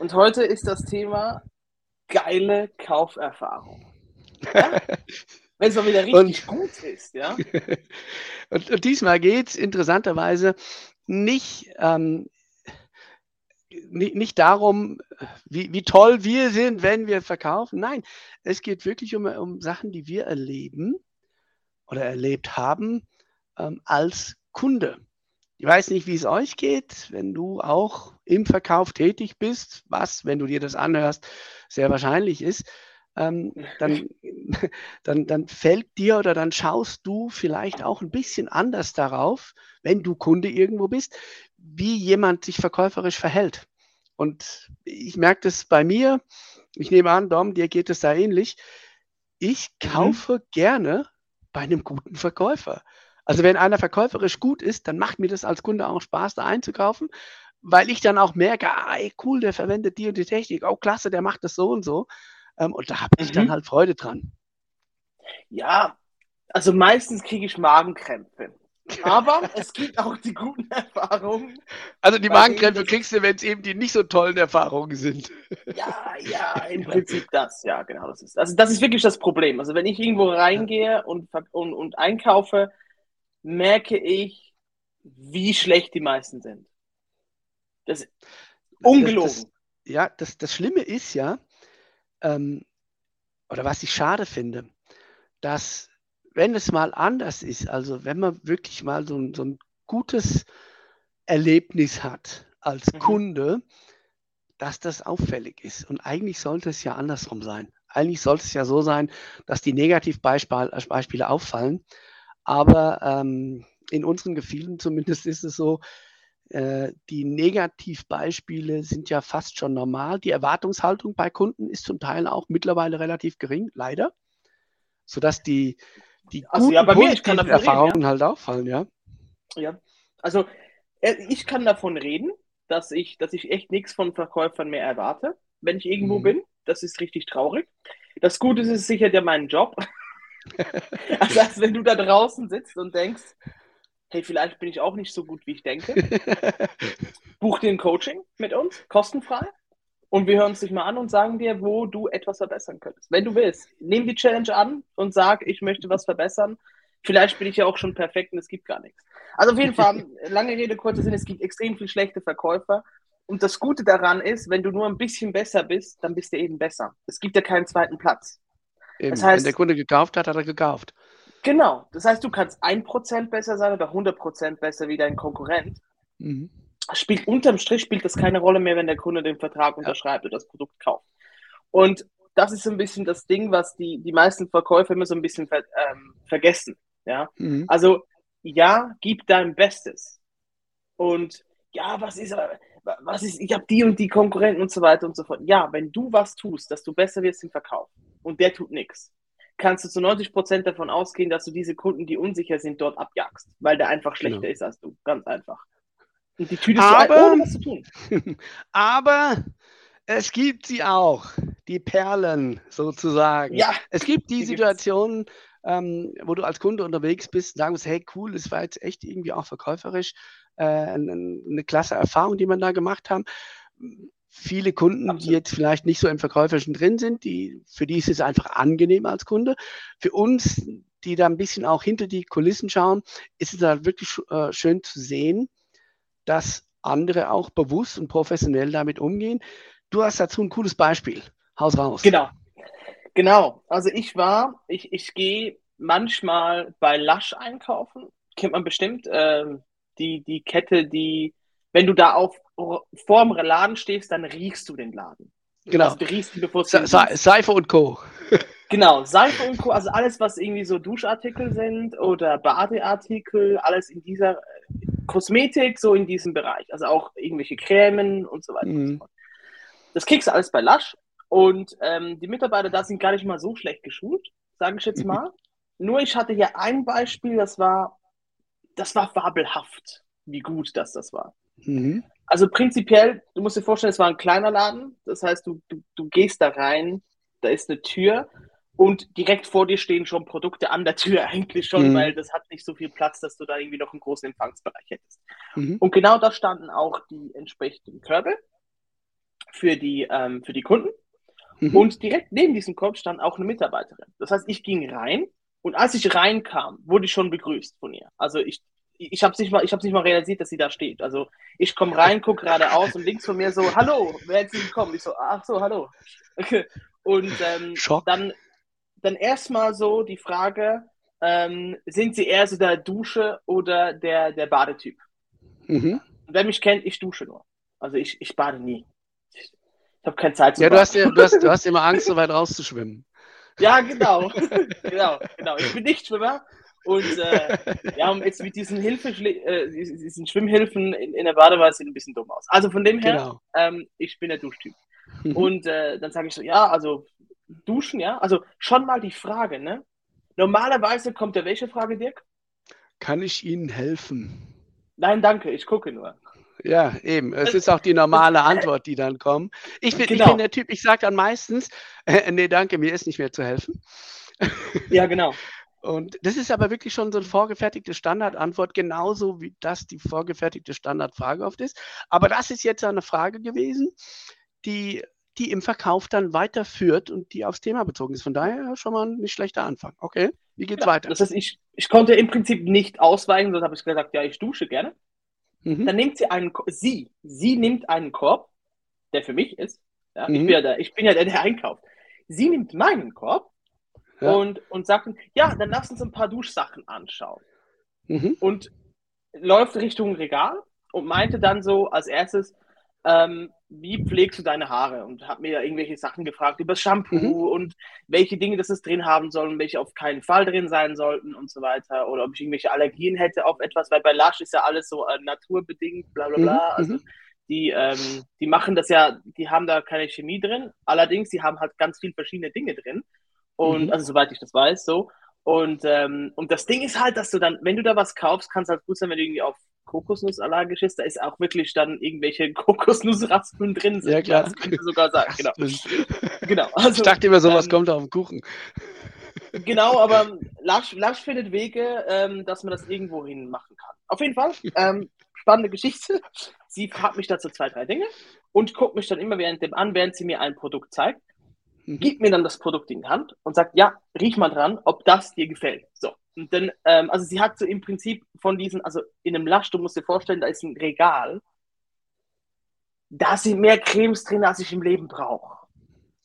Und heute ist das Thema geile Kauferfahrung. Ja? Wenn es mal wieder richtig und, gut ist, ja. und, und diesmal geht es interessanterweise nicht, ähm, nicht, nicht, darum, wie, wie, toll wir sind, wenn wir verkaufen. Nein, es geht wirklich um, um Sachen, die wir erleben oder erlebt haben ähm, als Kunde. Ich weiß nicht, wie es euch geht, wenn du auch im Verkauf tätig bist, was, wenn du dir das anhörst, sehr wahrscheinlich ist. Ähm, dann, dann, dann fällt dir oder dann schaust du vielleicht auch ein bisschen anders darauf, wenn du Kunde irgendwo bist, wie jemand sich verkäuferisch verhält. Und ich merke das bei mir, ich nehme an, Dom, dir geht es da ähnlich. Ich mhm. kaufe mhm. gerne bei einem guten Verkäufer. Also wenn einer verkäuferisch gut ist, dann macht mir das als Kunde auch Spaß, da einzukaufen, weil ich dann auch merke, ah, ey, cool, der verwendet die und die Technik, oh klasse, der macht das so und so. Ähm, und da habe ich mhm. dann halt Freude dran. Ja, also meistens kriege ich Magenkrämpfe. Aber es gibt auch die guten Erfahrungen. Also die Magenkrämpfe kriegst du, wenn es eben die nicht so tollen Erfahrungen sind. Ja, ja, im Prinzip das, ja, genau. Das ist, also das ist wirklich das Problem. Also wenn ich irgendwo reingehe und, und, und einkaufe, merke ich, wie schlecht die meisten sind. Das ist ungelogen. Das, das, ja, das, das Schlimme ist ja, ähm, oder was ich schade finde, dass wenn es mal anders ist, also wenn man wirklich mal so ein, so ein gutes Erlebnis hat als mhm. Kunde, dass das auffällig ist. Und eigentlich sollte es ja andersrum sein. Eigentlich sollte es ja so sein, dass die Negativbeispiele auffallen aber ähm, in unseren Gefühlen zumindest ist es so, äh, die Negativbeispiele sind ja fast schon normal. Die Erwartungshaltung bei Kunden ist zum Teil auch mittlerweile relativ gering, leider. Sodass die, die also, guten, ja, bei mir, ich kann Erfahrungen reden, ja. halt auffallen, ja. Ja, also äh, ich kann davon reden, dass ich, dass ich echt nichts von Verkäufern mehr erwarte, wenn ich irgendwo mhm. bin. Das ist richtig traurig. Das Gute ist, es sichert ja meinen Job. also als wenn du da draußen sitzt und denkst, hey, vielleicht bin ich auch nicht so gut, wie ich denke. Buch dir ein Coaching mit uns, kostenfrei. Und wir hören uns dich mal an und sagen dir, wo du etwas verbessern könntest. Wenn du willst, nimm die Challenge an und sag, ich möchte was verbessern. Vielleicht bin ich ja auch schon perfekt und es gibt gar nichts. Also auf jeden Fall, lange Rede, kurzer Sinn, es gibt extrem viele schlechte Verkäufer. Und das Gute daran ist, wenn du nur ein bisschen besser bist, dann bist du eben besser. Es gibt ja keinen zweiten Platz. Eben, das heißt, wenn der Kunde gekauft hat, hat er gekauft. Genau. Das heißt, du kannst 1% besser sein oder 100% besser wie dein Konkurrent. Mhm. Spielt unterm Strich spielt das keine Rolle mehr, wenn der Kunde den Vertrag unterschreibt oder das Produkt kauft. Und das ist so ein bisschen das Ding, was die, die meisten Verkäufer immer so ein bisschen ver, ähm, vergessen. Ja? Mhm. Also, ja, gib dein Bestes. Und ja, was ist, was ist, ich habe die und die Konkurrenten und so weiter und so fort. Ja, wenn du was tust, dass du besser wirst im Verkauf, und der tut nichts, kannst du zu 90 Prozent davon ausgehen, dass du diese Kunden, die unsicher sind, dort abjagst, weil der einfach schlechter genau. ist als du. Ganz einfach. Und die Tüte aber, ist ohne was zu tun. aber es gibt sie auch, die Perlen sozusagen. Ja. Es gibt die, die Situationen, ähm, wo du als Kunde unterwegs bist und sagen musst, hey cool, das war jetzt echt irgendwie auch verkäuferisch äh, eine, eine klasse Erfahrung, die man da gemacht haben viele Kunden, Absolut. die jetzt vielleicht nicht so im Verkäuferischen drin sind, die, für die ist es einfach angenehm als Kunde. Für uns, die da ein bisschen auch hinter die Kulissen schauen, ist es halt wirklich äh, schön zu sehen, dass andere auch bewusst und professionell damit umgehen. Du hast dazu ein cooles Beispiel. Haus raus. Genau. Genau. Also ich war, ich, ich gehe manchmal bei Lush einkaufen. Kennt man bestimmt. Ähm, die, die Kette, die, wenn du da auf vorm Laden stehst, dann riechst du den Laden. Genau. Also du riechst ihn, bevor Se Se Seife und Co. genau, Seife und Co. Also alles, was irgendwie so Duschartikel sind oder Badeartikel, alles in dieser Kosmetik, so in diesem Bereich. Also auch irgendwelche Cremen und so weiter mhm. und so fort. das kriegst du alles bei Lush. Und ähm, die Mitarbeiter da sind gar nicht mal so schlecht geschult, sage ich jetzt mal. Nur ich hatte hier ein Beispiel, das war, das war fabelhaft, wie gut das das war. Mhm. Also prinzipiell, du musst dir vorstellen, es war ein kleiner Laden. Das heißt, du, du, du gehst da rein, da ist eine Tür und direkt vor dir stehen schon Produkte an der Tür eigentlich schon, mhm. weil das hat nicht so viel Platz, dass du da irgendwie noch einen großen Empfangsbereich hättest. Mhm. Und genau da standen auch die entsprechenden Körbe für die, ähm, für die Kunden. Mhm. Und direkt neben diesem Korb stand auch eine Mitarbeiterin. Das heißt, ich ging rein und als ich reinkam, wurde ich schon begrüßt von ihr. Also ich, ich habe nicht mal, ich nicht mal realisiert, dass sie da steht. Also ich komme rein, gucke geradeaus und links von mir so, hallo, wer ist Sie gekommen? Ich so, ach so, hallo. Und ähm, dann dann erstmal so die Frage, ähm, sind Sie eher so der Dusche oder der, der Badetyp? Mhm. Wer mich kennt, ich dusche nur. Also ich, ich bade nie. Ich, ich habe keine Zeit zu Ja, du hast, ja du, hast, du hast immer Angst, so weit rauszuschwimmen. Ja, genau. genau, genau. Ich bin nicht Schwimmer. Und äh, ja, jetzt mit diesen, Hilfe, äh, diesen Schwimmhilfen in, in der Badewanne sieht ein bisschen dumm aus. Also von dem her, genau. ähm, ich bin der Duschtyp. Mhm. Und äh, dann sage ich so, ja, also duschen, ja? Also schon mal die Frage, ne? Normalerweise kommt ja welche Frage, Dirk? Kann ich Ihnen helfen? Nein, danke, ich gucke nur. Ja, eben. Es ist auch die normale Antwort, die dann kommt. Ich bin, genau. ich bin der Typ, ich sage dann meistens, äh, nee, danke, mir ist nicht mehr zu helfen. Ja, genau. Und das ist aber wirklich schon so eine vorgefertigte Standardantwort, genauso wie das die vorgefertigte Standardfrage oft ist. Aber das ist jetzt eine Frage gewesen, die die im Verkauf dann weiterführt und die aufs Thema bezogen ist. Von daher schon mal ein nicht schlechter Anfang. Okay, wie geht's ja, weiter? Das heißt, ich, ich konnte im Prinzip nicht ausweichen, sonst habe ich gesagt, ja, ich dusche gerne. Mhm. Dann nimmt sie einen, sie, sie nimmt einen Korb, der für mich ist. Ja, mhm. ich, bin ja der, ich bin ja der, der einkauft. Sie nimmt meinen Korb ja. und, und sagt, ja, dann lass uns ein paar Duschsachen anschauen. Mhm. Und läuft Richtung Regal und meinte dann so als erstes, ähm, wie pflegst du deine Haare? Und habe mir irgendwelche Sachen gefragt über Shampoo mhm. und welche Dinge das es drin haben soll und welche auf keinen Fall drin sein sollten und so weiter. Oder ob ich irgendwelche Allergien hätte auf etwas, weil bei Lush ist ja alles so äh, naturbedingt, bla bla bla. Mhm. Also die, ähm, die machen das ja, die haben da keine Chemie drin. Allerdings, die haben halt ganz viele verschiedene Dinge drin. Und mhm. also soweit ich das weiß, so. Und, ähm, und das Ding ist halt, dass du dann, wenn du da was kaufst, kann es halt gut sein, wenn du irgendwie auf Kokosnuss allergisch ist, da ist auch wirklich dann irgendwelche Kokosnussraspeln drin. Sind. Ja, klar. Das könnte sogar sagen, genau. genau. Also, ich dachte immer, sowas ähm, kommt auf den Kuchen. Genau, aber Lasch, Lasch findet Wege, ähm, dass man das irgendwo hin machen kann. Auf jeden Fall, ähm, spannende Geschichte. Sie fragt mich dazu zwei, drei Dinge und guckt mich dann immer während dem an, während sie mir ein Produkt zeigt, mhm. gibt mir dann das Produkt in die Hand und sagt, ja, riech mal dran, ob das dir gefällt. So. Und dann, ähm, also sie hat so im Prinzip von diesen, also in einem Lasch, du musst dir vorstellen, da ist ein Regal. Da sind mehr Cremes drin, als ich im Leben brauche.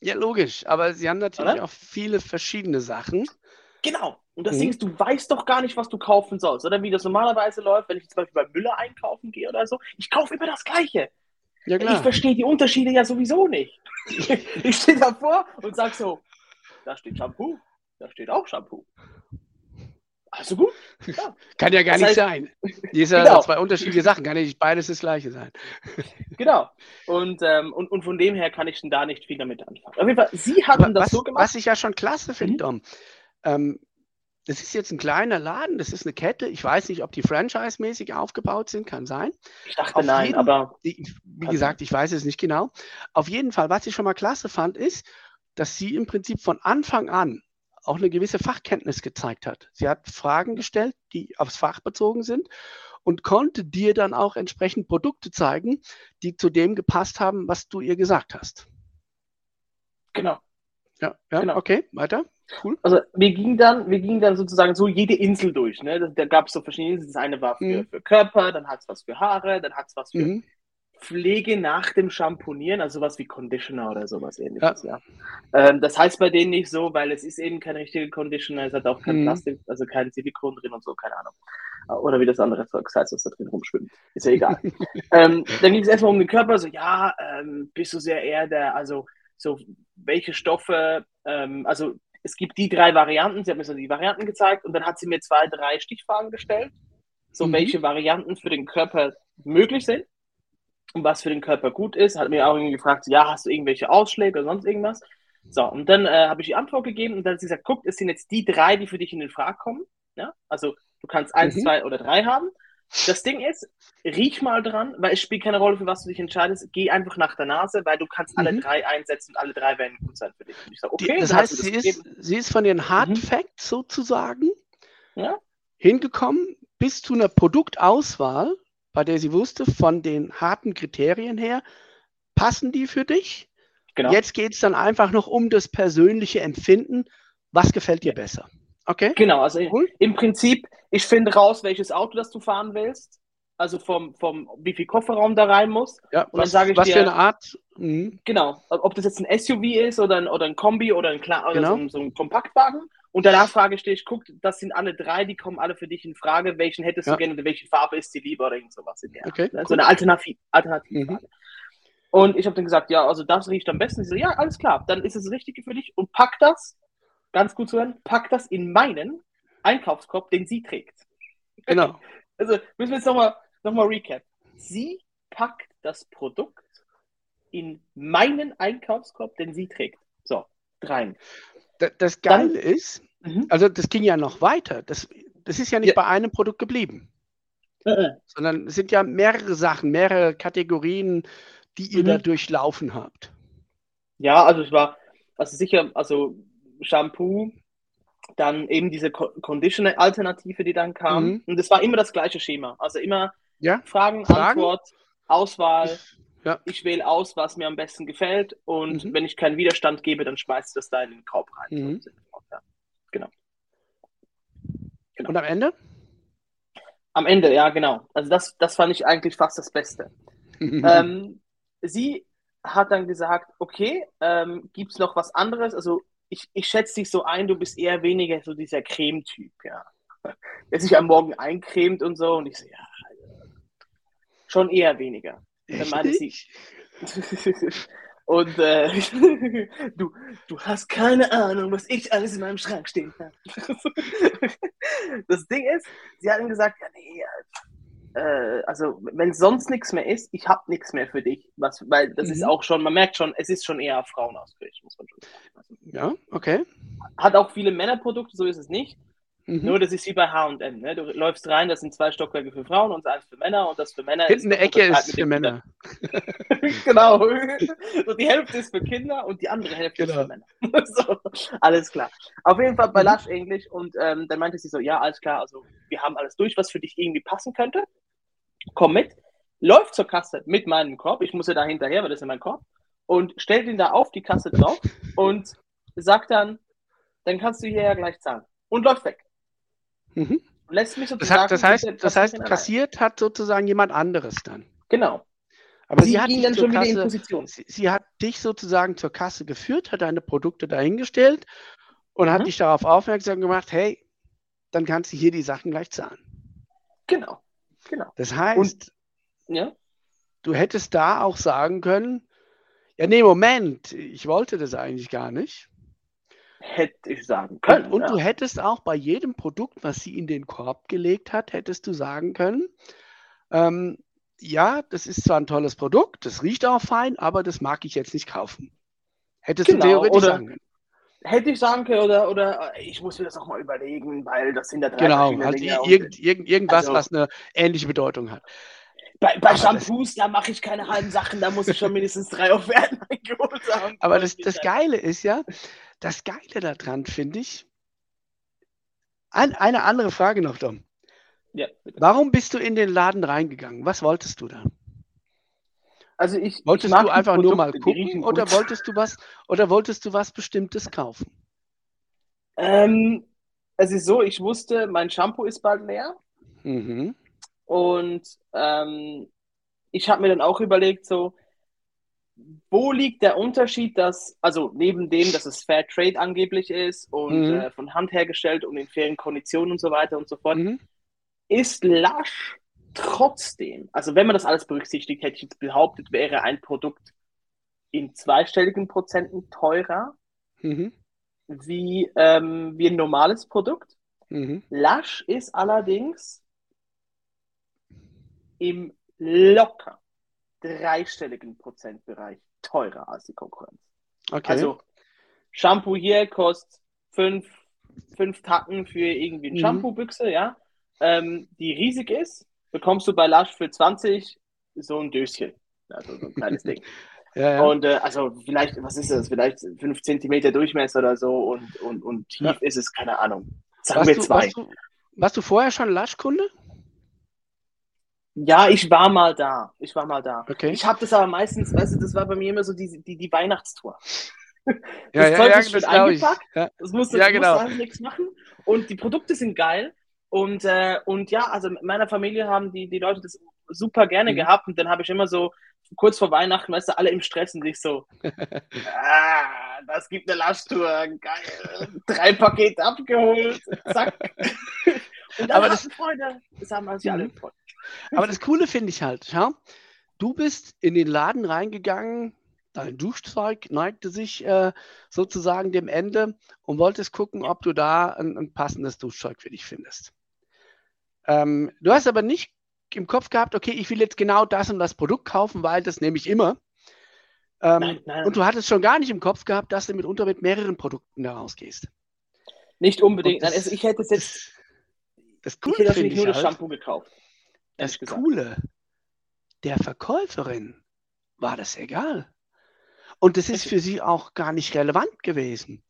Ja, logisch. Aber sie haben natürlich oder? auch viele verschiedene Sachen. Genau. Und das mhm. Ding ist, du weißt doch gar nicht, was du kaufen sollst. Oder wie das normalerweise läuft, wenn ich zum Beispiel bei Müller einkaufen gehe oder so. Ich kaufe immer das Gleiche. Ja. Ich verstehe die Unterschiede ja sowieso nicht. ich stehe davor und sage so, da steht Shampoo, da steht auch Shampoo. Also gut. Ja. Kann ja gar das nicht heißt, sein. Hier sind genau. zwei unterschiedliche Sachen, kann ja nicht beides das gleiche sein. Genau. Und, ähm, und, und von dem her kann ich da nicht viel damit anfangen. Auf jeden Fall, Sie hatten das was, so gemacht. Was ich ja schon klasse finde, mhm. Dom. Ähm, das ist jetzt ein kleiner Laden, das ist eine Kette. Ich weiß nicht, ob die franchise-mäßig aufgebaut sind, kann sein. Ich dachte Auf nein, jeden, aber. Wie gesagt, ich weiß es nicht genau. Auf jeden Fall, was ich schon mal klasse fand, ist, dass sie im Prinzip von Anfang an auch eine gewisse Fachkenntnis gezeigt hat. Sie hat Fragen gestellt, die aufs Fach bezogen sind und konnte dir dann auch entsprechend Produkte zeigen, die zu dem gepasst haben, was du ihr gesagt hast. Genau. Ja, ja genau. okay, weiter. Cool. Also wir gingen dann, wir gingen dann sozusagen so jede Insel durch. Ne? Da, gab es so verschiedene Inseln. Das eine war für, mhm. für Körper, dann hat es was für Haare, dann hat es was für mhm. Pflege nach dem Shampoonieren, also sowas wie Conditioner oder sowas ähnliches, ja. ja. Ähm, das heißt bei denen nicht so, weil es ist eben kein richtiger Conditioner, es hat auch kein mhm. Plastik, also kein Silikon drin und so, keine Ahnung. Oder wie das andere Zeug heißt, was da drin rumschwimmt. Ist ja egal. ähm, dann ging es erstmal um den Körper, so, ja, ähm, bist du sehr eher der, also so, welche Stoffe, ähm, also es gibt die drei Varianten, sie hat mir so die Varianten gezeigt und dann hat sie mir zwei, drei Stichfragen gestellt, so mhm. welche Varianten für den Körper möglich sind. was für den Körper gut ist. Hat mir auch irgendwie gefragt, ja, hast du irgendwelche Ausschläge oder sonst irgendwas? So, und dann äh, habe ich die Antwort gegeben und dann hat sie gesagt, guck, es sind jetzt die drei, die für dich in den Frage kommen. Ja? Also du kannst eins, mhm. zwei oder drei haben. Das Ding ist, riech mal dran, weil es spielt keine Rolle, für was du dich entscheidest. Geh einfach nach der Nase, weil du kannst alle mhm. drei einsetzen und alle drei werden gut sein für dich. Und ich sage, okay, das heißt, das sie, ist, sie ist von den Hard mhm. Facts sozusagen ja? hingekommen bis zu einer Produktauswahl, bei der sie wusste, von den harten Kriterien her, passen die für dich? Genau. Jetzt geht es dann einfach noch um das persönliche Empfinden. Was gefällt dir besser? Okay. Genau, also cool. im Prinzip, ich finde raus, welches Auto das du fahren willst. Also vom, vom wie viel Kofferraum da rein muss. Ja, und was, dann sage ich was dir, für eine Art. Mhm. Genau, ob das jetzt ein SUV ist oder ein, oder ein Kombi oder ein, Kla genau. oder so, so, ein Kompaktwagen. Und danach frage ich dich, guck, das sind alle drei, die kommen alle für dich in Frage. Welchen hättest ja. du gerne oder welche Farbe ist dir lieber oder irgend sowas in der okay, ne? So eine Alternativ Alternativfrage. Mhm. Und ich habe dann gesagt, ja, also das riecht am besten. Sie so, ja, alles klar, dann ist es das Richtige für dich und pack das ganz gut zu hören, packt das in meinen Einkaufskorb, den sie trägt. Genau. Also müssen wir jetzt nochmal noch mal recap. Sie packt das Produkt in meinen Einkaufskorb, den sie trägt. So, rein. Das, das Geile Dann, ist, mhm. also das ging ja noch weiter. Das, das ist ja nicht ja. bei einem Produkt geblieben. Mhm. Sondern es sind ja mehrere Sachen, mehrere Kategorien, die ihr mhm. da durchlaufen habt. Ja, also es war, also sicher, also Shampoo, dann eben diese Conditioner-Alternative, die dann kam. Mhm. Und es war immer das gleiche Schema. Also immer ja? Fragen, Fragen, Antwort, Auswahl. Ich, ja. ich wähle aus, was mir am besten gefällt. Und mhm. wenn ich keinen Widerstand gebe, dann schmeißt das da in den Korb rein. Mhm. Genau. genau. Und am Ende? Am Ende, ja, genau. Also das, das fand ich eigentlich fast das Beste. ähm, sie hat dann gesagt, okay, ähm, gibt es noch was anderes? Also ich, ich schätze dich so ein, du bist eher weniger so dieser Cremetyp, ja. Der sich am Morgen eincremt und so. Und ich so, ja, schon eher weniger. Dann meinte sie. und äh, du, du hast keine Ahnung, was ich alles in meinem Schrank stehen habe. das Ding ist, sie hat ihm gesagt, ja, nee, äh, also wenn sonst nichts mehr ist, ich habe nichts mehr für dich. Was, weil das mhm. ist auch schon, man merkt schon, es ist schon eher frauenausgerichtet, muss man schon sagen. Ja, okay. Hat auch viele Männerprodukte, so ist es nicht. Mhm. Nur das ist wie bei HM. Ne? Du läufst rein, das sind zwei Stockwerke für Frauen und eins für Männer und das für Männer Hinten ist. Eine Ecke ist für Männer. genau. So, die Hälfte ist für Kinder und die andere Hälfte genau. ist für Männer. so, alles klar. Auf jeden Fall bei mhm. Lush Englisch und ähm, dann meinte sie so: Ja, alles klar, also wir haben alles durch, was für dich irgendwie passen könnte komm mit, läuft zur Kasse mit meinem Korb, ich muss ja da hinterher, weil das ist mein Korb, und stellt ihn da auf die Kasse drauf und sagt dann, dann kannst du hier ja gleich zahlen. Und läuft weg. Mhm. Lässt mich sozusagen. Das, heißt, das heißt, das heißt kassiert hat sozusagen jemand anderes dann. Genau. Aber sie, sie hat, dann schon Kasse, wieder in Position. Sie, sie, hat dich sozusagen zur Kasse geführt, hat deine Produkte dahingestellt und mhm. hat dich darauf aufmerksam gemacht, hey, dann kannst du hier die Sachen gleich zahlen. Genau. Genau. Das heißt, Und, ja? du hättest da auch sagen können, ja, nee, Moment, ich wollte das eigentlich gar nicht. Hätte ich sagen können. Und, ja. du hättest auch bei jedem Produkt, was sie in den Korb gelegt hat, hättest du sagen können, ähm, ja, das ist zwar ein tolles Produkt, das riecht auch fein, aber das mag ich jetzt nicht kaufen. Hättest genau, du theoretisch oder, sagen können hätte ich sagen können, oder, oder ich muss mir das auch mal überlegen, weil das sind da drei Genau, halt irgend, irgend, irgendwas, also, was eine ähnliche Bedeutung hat. Bei, bei Shampoos, da mache ich keine halben Sachen, da muss ich schon mindestens drei Offerten eingeholt haben. Aber das, das Geile ist ja, das Geile daran finde ich, ein, eine andere Frage noch, Dom. Ja, Warum bist du in den Laden reingegangen? Was wolltest du da? Also ich, wolltest ich du einfach Produkte, nur mal gucken oder wolltest du was oder wolltest du was Bestimmtes kaufen? Ähm, es ist so, ich wusste, mein Shampoo ist bald leer. Mhm. Und ähm, ich habe mir dann auch überlegt, so, wo liegt der Unterschied, dass, also neben dem, dass es Fair Trade angeblich ist und mhm. äh, von Hand hergestellt und in fairen Konditionen und so weiter und so fort, mhm. ist Lush Trotzdem, also wenn man das alles berücksichtigt, hätte ich jetzt behauptet, wäre ein Produkt in zweistelligen Prozenten teurer mhm. wie, ähm, wie ein normales Produkt. Mhm. Lush ist allerdings im locker dreistelligen Prozentbereich teurer als die Konkurrenz. Okay. Also Shampoo hier kostet fünf, fünf Tacken für irgendwie eine Mhm. Shampoo-Büchse, ja, ähm, die riesig ist, bekommst du bei Lush für 20 so ein Döschen. Also so ein kleines Ding. ja, ja. Und äh, also vielleicht, was ist das? Vielleicht 5 cm Durchmesser oder so und, und, und tief Ja. ist es, keine Ahnung. Sagen warst, wir du, zwei. warst, du, warst du vorher schon Lush-Kunde? Ja, ich war mal da. Ich war mal da. Okay. Ich habe das aber meistens, weißt du, das war bei mir immer so die, die, die Weihnachtstour. ja, das ja, Zeug ja, ist glaub ich. eingepackt. Ja. Das musst du, Ja, ja, genau. musst du nichts machen. Und die Produkte sind geil. Und, äh, und ja, also in meiner Familie haben die, die Leute das super gerne Mhm. gehabt. Und dann habe ich immer so kurz vor Weihnachten, weißt du, alle im Stress und ich so, ah, das gibt eine Lashtour, geil. Drei Pakete abgeholt, zack. Und Aber das- Freunde, das haben alle Mhm. gefreut. Aber das Coole finde ich halt, schau, du bist in den Laden reingegangen, dein Duschzeug neigte sich äh, sozusagen dem Ende und wolltest gucken, ob du da ein, ein passendes Duschzeug für dich findest. Ähm, du hast aber nicht im Kopf gehabt, okay, ich will jetzt genau das und das Produkt kaufen, weil das nehme ich immer. Ähm, Nein, nein. Und du hattest schon gar nicht im Kopf gehabt, dass du mitunter mit mehreren Produkten da rausgehst. Nicht unbedingt. Das- Nein, also ich hätte es jetzt, Das, das ich Coole hätte ich nur das halt, Shampoo gekauft. das. Coole, der Verkäuferin war das egal. Und das ist für sie auch gar nicht relevant gewesen,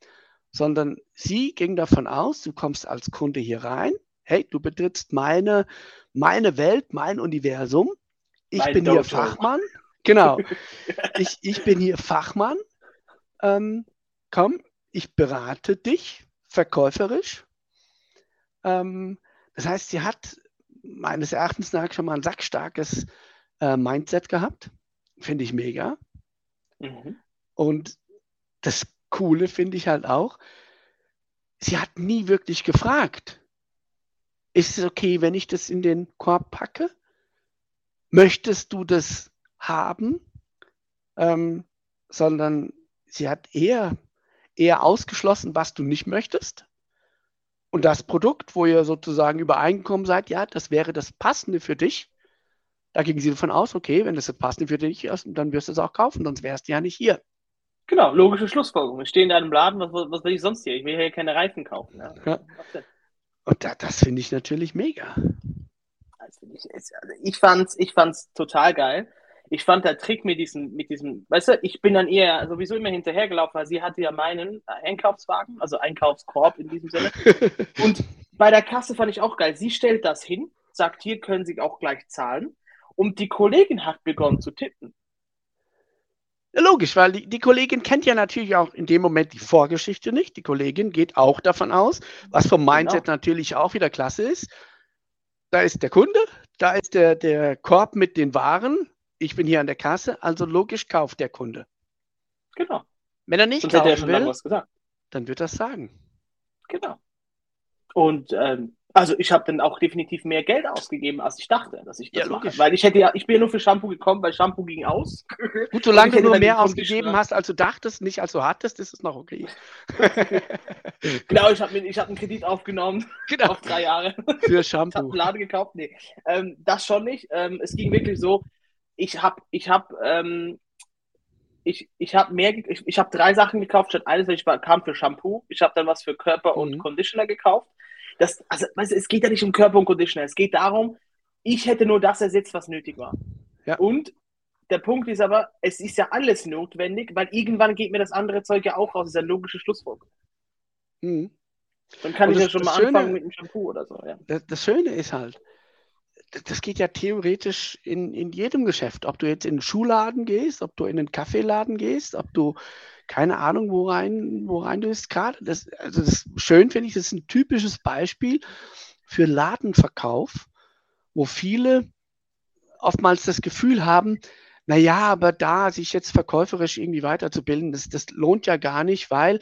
sondern sie ging davon aus, du kommst als Kunde hier rein, hey, du betrittst meine, meine Welt, mein Universum, ich Mein bin hier Dojo. Fachmann, genau, ich, ich bin hier Fachmann, ähm, komm, ich berate dich verkäuferisch. Ähm, das heißt, sie hat meines Erachtens nach schon mal ein sackstarkes äh, Mindset gehabt. Finde ich mega. Mhm. Und das Coole finde ich halt auch, sie hat nie wirklich gefragt, ist es okay, wenn ich das in den Korb packe? Möchtest du das haben? Ähm, sondern sie hat eher, eher ausgeschlossen, was du nicht möchtest. Und das Produkt, wo ihr sozusagen übereingekommen seid, ja, das wäre das Passende für dich. Da ging sie davon aus, okay, wenn das das Passende für dich ist, dann wirst du es auch kaufen, sonst wärst du ja nicht hier. Genau, logische Schlussfolgerung. Ich stehe in einem Laden, was, was will ich sonst hier? Ich will hier keine Reifen kaufen. Ja. Ja. Und da, das finde ich natürlich mega. Ich, also ich fand's, ich fand's total geil. Ich fand der Trick mit diesem, mit diesem, weißt du, ich bin dann eher sowieso immer hinterhergelaufen, weil sie hatte ja meinen Einkaufswagen, also Einkaufskorb in diesem Sinne. Und bei der Kasse fand ich auch geil. Sie stellt das hin, sagt, hier können Sie auch gleich zahlen. Und die Kollegin hat begonnen zu tippen. Ja, Logisch, weil die, die Kollegin kennt ja natürlich auch in dem Moment die Vorgeschichte nicht. Die Kollegin geht auch davon aus, was vom Mindset Genau. natürlich auch wieder klasse ist. Da ist der Kunde, da ist der, der Korb mit den Waren. Ich bin hier an der Kasse, also logisch kauft der Kunde. Genau. Wenn er nicht Sonst kaufen will, gesagt. dann wird er es sagen. Genau. Und ähm, also ich habe dann auch definitiv mehr Geld ausgegeben, als ich dachte, dass ich das Ja, mache. Weil ich hätte ja, ich bin ja nur für Shampoo gekommen, weil Shampoo ging aus. Gut, solange du nur mehr ausgegeben hast, als du dachtest, nicht als du hattest, ist es noch okay. genau, ich habe ich hab einen Kredit aufgenommen genau, auf drei Jahre. für Ich habe Shampoo. einen Laden gekauft. Nee, ähm, das schon nicht. Ähm, es ging wirklich so, ich habe ich hab, ähm, ich, ich hab mehr, ich, ich habe drei Sachen gekauft statt eines, weil ich war, kam für Shampoo. Ich habe dann was für Körper und Mhm. Conditioner gekauft. Das, also, weißt du, es geht ja nicht um Körper und Conditioner. Es geht darum, ich hätte nur das ersetzt, was nötig war. Ja. Und der Punkt ist aber, es ist ja alles notwendig, weil irgendwann geht mir das andere Zeug ja auch raus. Das ist eine logische Schlussfolgerung. Mhm. Dann kann Und ich das- ja schon das mal anfangen Schöne- mit dem Shampoo oder so. Ja. das, das Schöne ist halt, das, das geht ja theoretisch in, in jedem Geschäft. Ob du jetzt in einen Schuhladen gehst, ob du in einen Kaffeeladen gehst, ob du keine Ahnung, wo rein, wo rein du bist gerade. Das, also das schön finde ich, das ist ein typisches Beispiel für Ladenverkauf, wo viele oftmals das Gefühl haben, naja, aber da sich jetzt verkäuferisch irgendwie weiterzubilden, das, das lohnt ja gar nicht, weil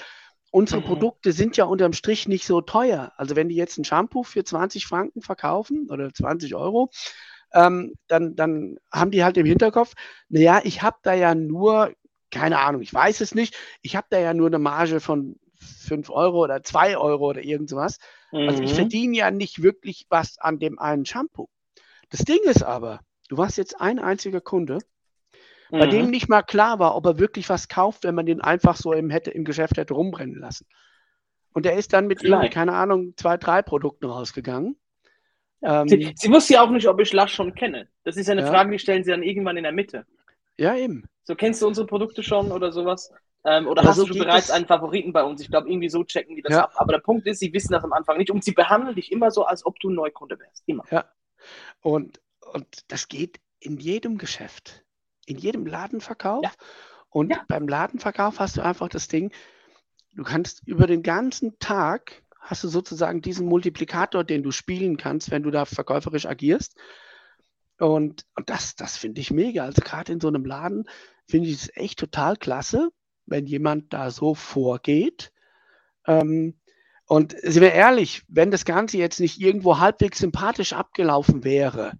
unsere Mhm. Produkte sind ja unterm Strich nicht so teuer. Also wenn die jetzt ein Shampoo für 20 Franken verkaufen oder 20 Euro, ähm, dann, dann haben die halt im Hinterkopf, naja, ich habe da ja nur, keine Ahnung, ich weiß es nicht, ich habe da ja nur eine Marge von 5 Euro oder 2 Euro oder irgend sowas. Also ich Mhm. verdiene ja nicht wirklich was an dem einen Shampoo. Das Ding ist aber, du warst jetzt ein einziger Kunde bei dem nicht mal klar war, ob er wirklich was kauft, wenn man den einfach so im, hätte, im Geschäft hätte rumbrennen lassen. Und er ist dann mit irgendwie, keine Ahnung, zwei, drei Produkten rausgegangen. Ähm, sie, sie wusste ja auch nicht, ob ich Lush schon kenne. Das ist ja eine ja. Frage, die stellen sie dann irgendwann in der Mitte. Ja, eben. So, kennst du unsere Produkte schon oder sowas? Ähm, oder hast so du bereits einen Favoriten bei uns? Ich glaube, irgendwie so checken die das ja. ab. Aber der Punkt ist, sie wissen das am Anfang nicht und sie behandeln dich immer so, als ob du ein Neukunde wärst. Immer. Ja. Und, und das geht in jedem Geschäft, in jedem Ladenverkauf. Ja. Und ja. beim Ladenverkauf hast du einfach das Ding, du kannst über den ganzen Tag hast du sozusagen diesen Multiplikator, den du spielen kannst, wenn du da verkäuferisch agierst. Und, und das, das finde ich mega. Also gerade in so einem Laden finde ich es echt total klasse, wenn jemand da so vorgeht. Ähm, und sind wir ehrlich, wenn das Ganze jetzt nicht irgendwo halbwegs sympathisch abgelaufen wäre,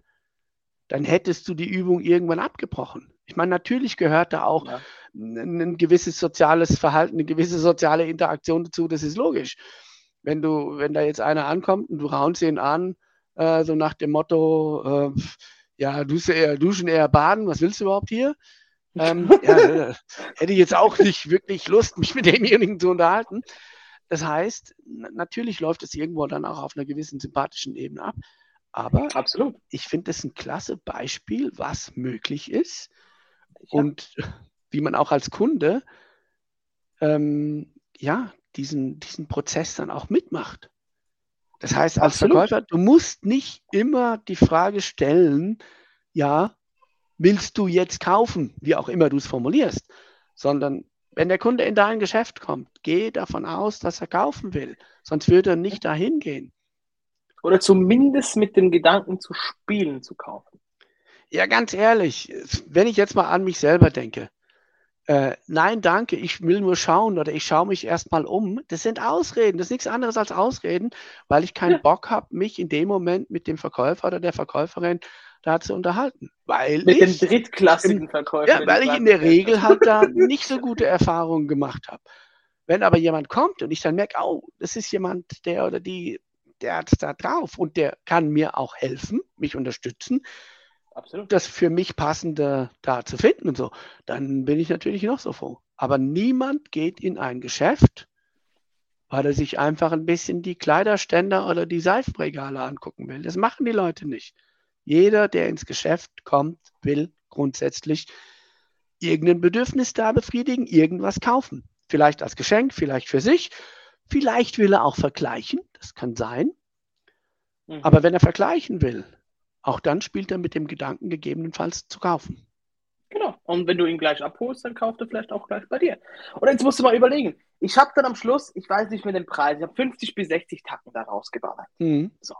dann hättest du die Übung irgendwann abgebrochen. Ich meine, natürlich gehört da auch ja. ein, ein, gewisses soziales Verhalten, eine gewisse soziale Interaktion dazu, das ist logisch. Wenn du, wenn da jetzt einer ankommt und du raunst ihn an, äh, so nach dem Motto, äh, ja, du eher duschen, eher baden, was willst du überhaupt hier? Ähm, ja, äh, hätte ich jetzt auch nicht wirklich Lust, mich mit demjenigen zu unterhalten. Das heißt, natürlich läuft es irgendwo dann auch auf einer gewissen sympathischen Ebene ab. Aber Absolut. ich finde das ein klasse Beispiel, was möglich ist ja. und wie man auch als Kunde ähm, ja, diesen, diesen Prozess dann auch mitmacht. Das heißt, als Absolut. Verkäufer, du musst nicht immer die Frage stellen, ja, willst du jetzt kaufen, wie auch immer du es formulierst, sondern wenn der Kunde in dein Geschäft kommt, geh davon aus, dass er kaufen will, sonst würde er nicht dahin gehen. Oder zumindest mit dem Gedanken zu spielen, zu kaufen. Ja, ganz ehrlich, wenn ich jetzt mal an mich selber denke, äh, nein, danke, ich will nur schauen oder ich schaue mich erstmal um. Das sind Ausreden, das ist nichts anderes als Ausreden, weil ich keinen ja. Bock habe, mich in dem Moment mit dem Verkäufer oder der Verkäuferin da zu unterhalten. Weil mit ich, dem drittklassigen Verkäufer. Ja, weil ich in der Regel halt da nicht so gute Erfahrungen gemacht habe. Wenn aber jemand kommt und ich dann merke, oh, das ist jemand, der oder die, der hat es da drauf und der kann mir auch helfen, mich unterstützen, Absolut. das für mich passende da zu finden und so, dann bin ich natürlich noch so froh. Aber niemand geht in ein Geschäft, weil er sich einfach ein bisschen die Kleiderständer oder die Seifenregale angucken will. Das machen die Leute nicht. Jeder, der ins Geschäft kommt, will grundsätzlich irgendein Bedürfnis da befriedigen, irgendwas kaufen. Vielleicht als Geschenk, vielleicht für sich. Vielleicht will er auch vergleichen, das kann sein. Mhm. Aber wenn er vergleichen will, auch dann spielt er mit dem Gedanken, gegebenenfalls zu kaufen. Genau. Und wenn du ihn gleich abholst, dann kauft er vielleicht auch gleich bei dir. Und jetzt musst du mal überlegen. Ich habe dann am Schluss, ich weiß nicht mehr den Preis, ich habe 50 bis 60 Tacken da rausgeballert. Mhm. So.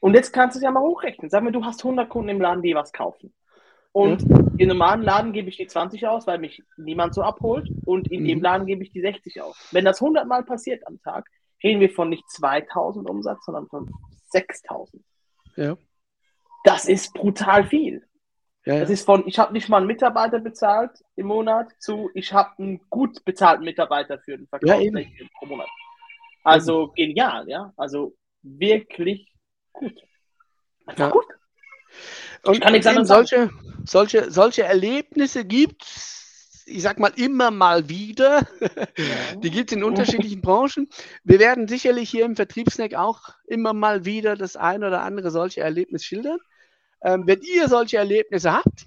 Und jetzt kannst du es ja mal hochrechnen. Sag mir, du hast 100 Kunden im Laden, die was kaufen. Und mhm. im normalen Laden gebe ich die 20 aus, weil mich niemand so abholt. Und in mhm. dem Laden gebe ich die 60 aus. Wenn das 100 Mal passiert am Tag, reden wir von nicht 2000 Umsatz, sondern von 6000. Ja. Das ist brutal viel. Ja, das ist von, ich habe nicht mal einen Mitarbeiter bezahlt im Monat zu, ich habe einen gut bezahlten Mitarbeiter für den Verkauf ja, pro Monat. Also genial, ja. Also wirklich gut. Einfach ja. gut. Und kann nichts solche, solche, solche Erlebnisse gibt es, ich sag mal, immer mal wieder. Ja. Die gibt es in unterschiedlichen Branchen. Wir werden sicherlich hier im Vertriebsnack auch immer mal wieder das ein oder andere solche Erlebnis schildern. Ähm, wenn ihr solche Erlebnisse habt,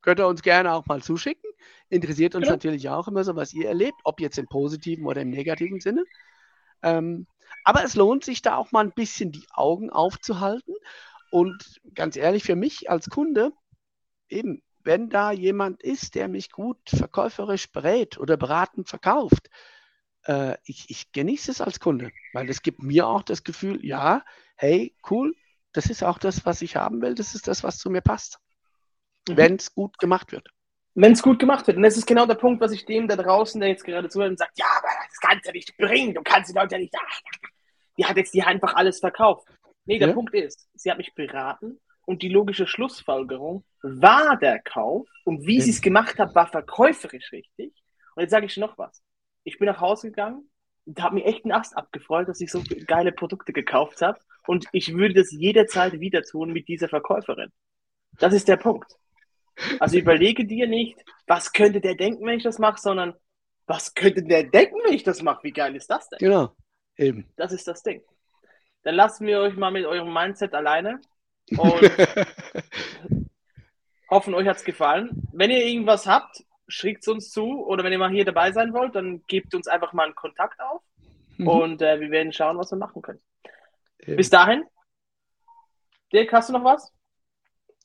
könnt ihr uns gerne auch mal zuschicken. Interessiert uns ja. natürlich auch immer so, was ihr erlebt, ob jetzt im positiven oder im negativen Sinne. Ähm, aber es lohnt sich da auch mal ein bisschen die Augen aufzuhalten. Und ganz ehrlich, für mich als Kunde, eben, wenn da jemand ist, der mich gut verkäuferisch berät oder beratend verkauft, äh, ich, ich genieße es als Kunde, weil es gibt mir auch das Gefühl, ja, hey, cool, das ist auch das, was ich haben will, das ist das, was zu mir passt, mhm. wenn es gut gemacht wird. Wenn es gut gemacht wird. Und das ist genau der Punkt, was ich dem da draußen, der jetzt gerade zuhört und sagt, ja, aber das kannst du nicht bringen, du kannst die Leute nicht, die hat jetzt die einfach alles verkauft. Nee, der ja. Punkt ist, sie hat mich beraten und die logische Schlussfolgerung war der Kauf und wie ja. sie es gemacht hat, war verkäuferisch richtig. Und jetzt sage ich noch was. Ich bin nach Hause gegangen und habe mir echt einen Ast abgefreut, dass ich so geile Produkte gekauft habe. Und ich würde das jederzeit wieder tun mit dieser Verkäuferin. Das ist der Punkt. Also überlege dir nicht, was könnte der denken, wenn ich das mache, sondern was könnte der denken, wenn ich das mache? Wie geil ist das denn? Genau, eben. Das ist das Ding. Dann lassen wir euch mal mit eurem Mindset alleine und hoffen, euch hat es gefallen. Wenn ihr irgendwas habt, schickt es uns zu oder wenn ihr mal hier dabei sein wollt, dann gebt uns einfach mal einen Kontakt auf mhm. und äh, wir werden schauen, was wir machen können. Eben. Bis dahin, Dirk, hast du noch was?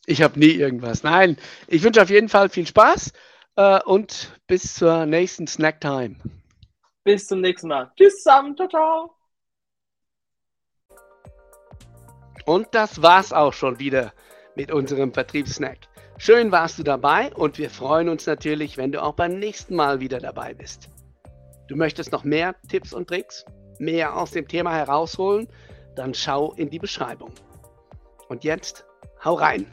Ich habe nie irgendwas. Nein, ich wünsche auf jeden Fall viel Spaß äh, und bis zur nächsten Snack Time. Bis zum nächsten Mal. Tschüss zusammen. Ciao, ciao. Und das war's auch schon wieder mit unserem Vertriebssnack. Schön warst du dabei und wir freuen uns natürlich, wenn du auch beim nächsten Mal wieder dabei bist. Du möchtest noch mehr Tipps und Tricks, mehr aus dem Thema herausholen? Dann schau in die Beschreibung. Und jetzt, hau rein!